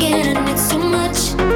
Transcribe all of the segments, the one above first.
Believe it.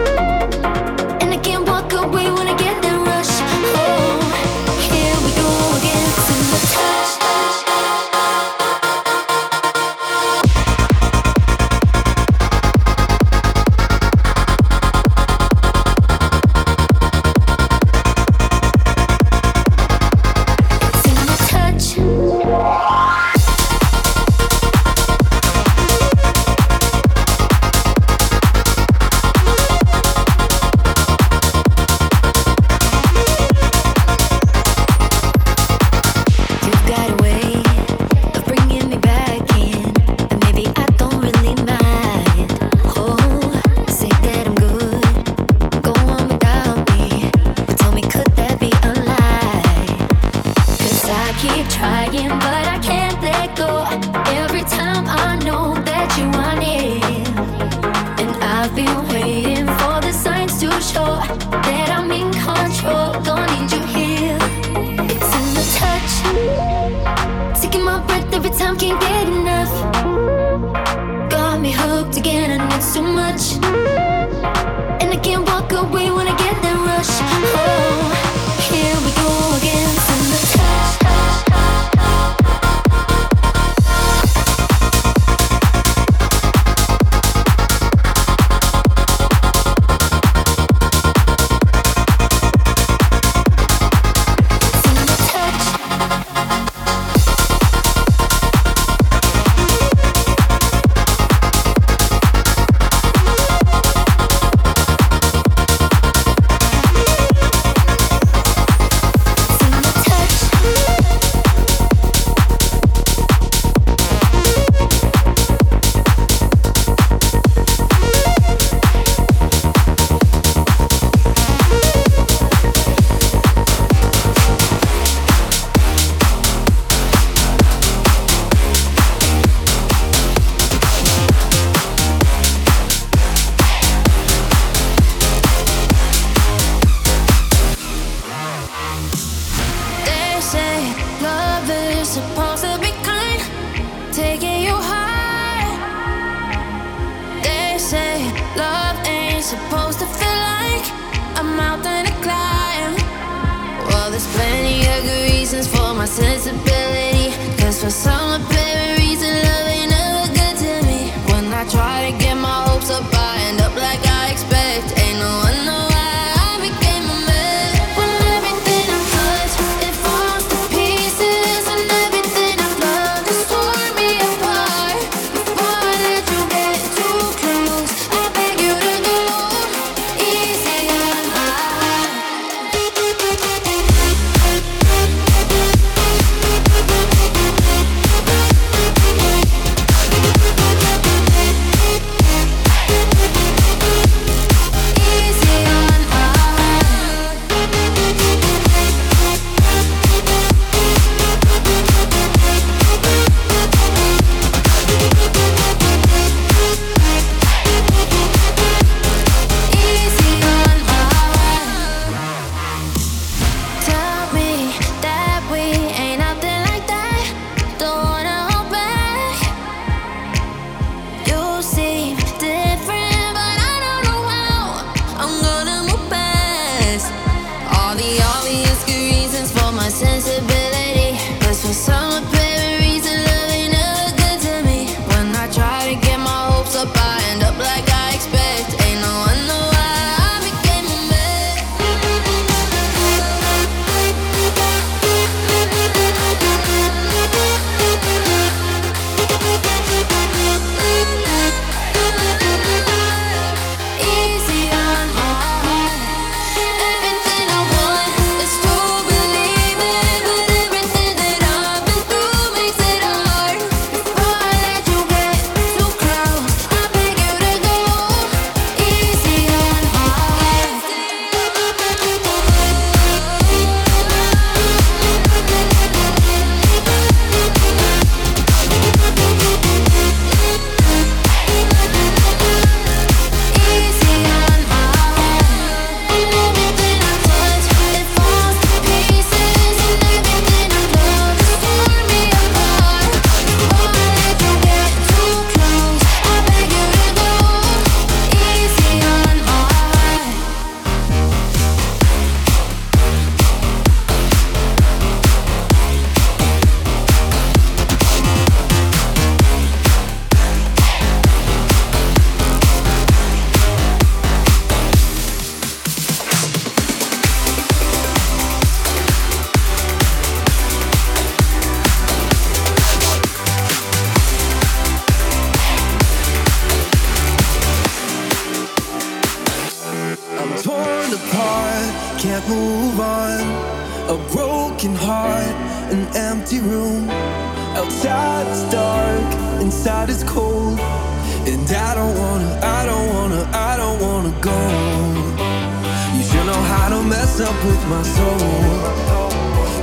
mess up with my soul.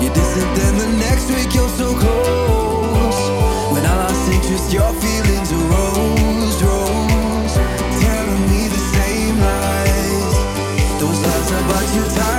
You're distant, then the next week you're so close. When I lost interest, your feelings arose, rose, telling me the same lies. Those lies about you.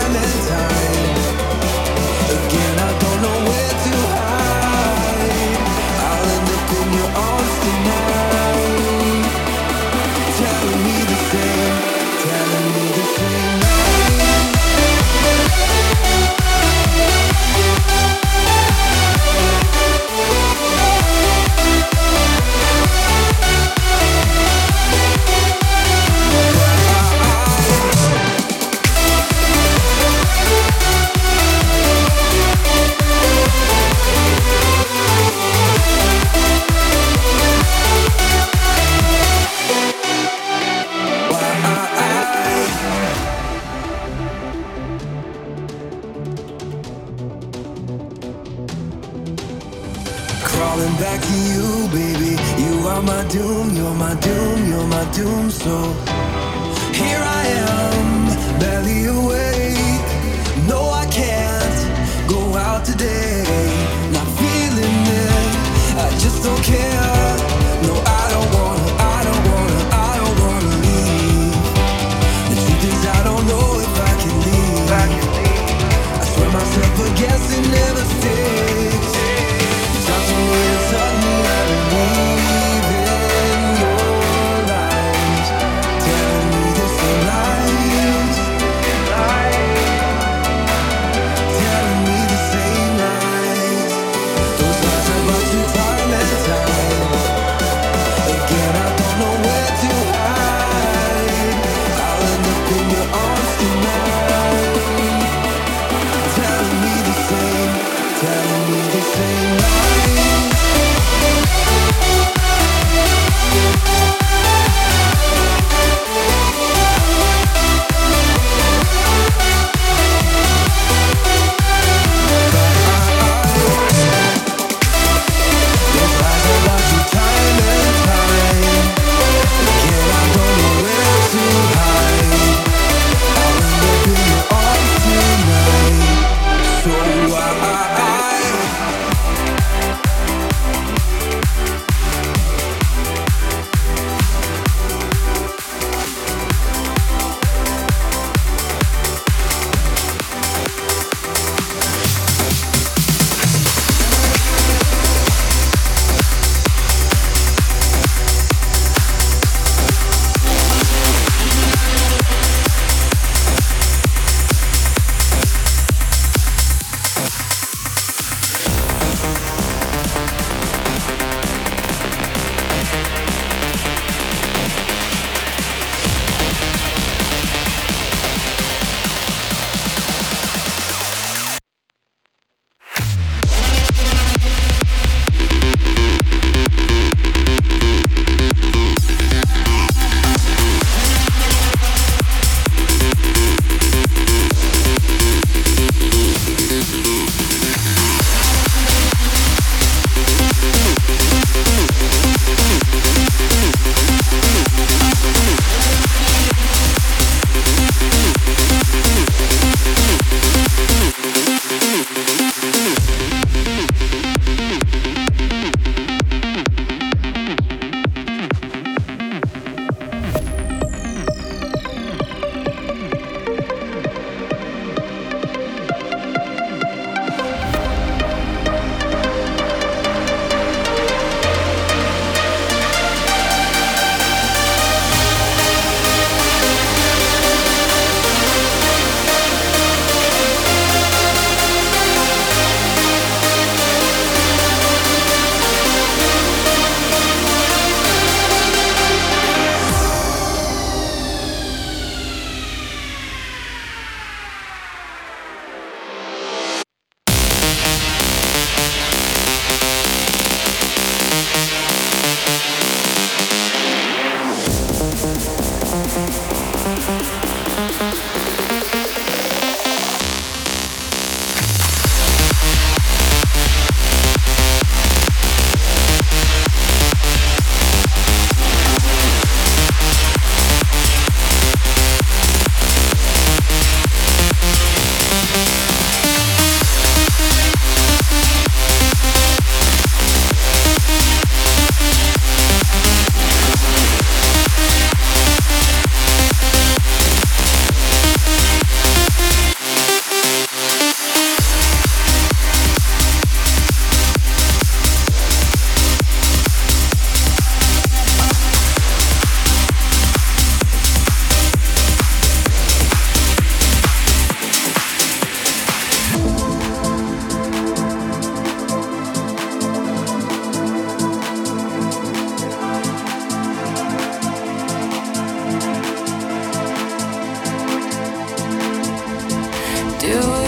do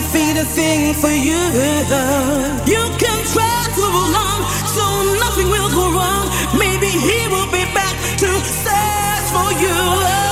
doesn't feed a thing for you. You can try to hold on, so nothing will go wrong. Maybe he will be back to search for you.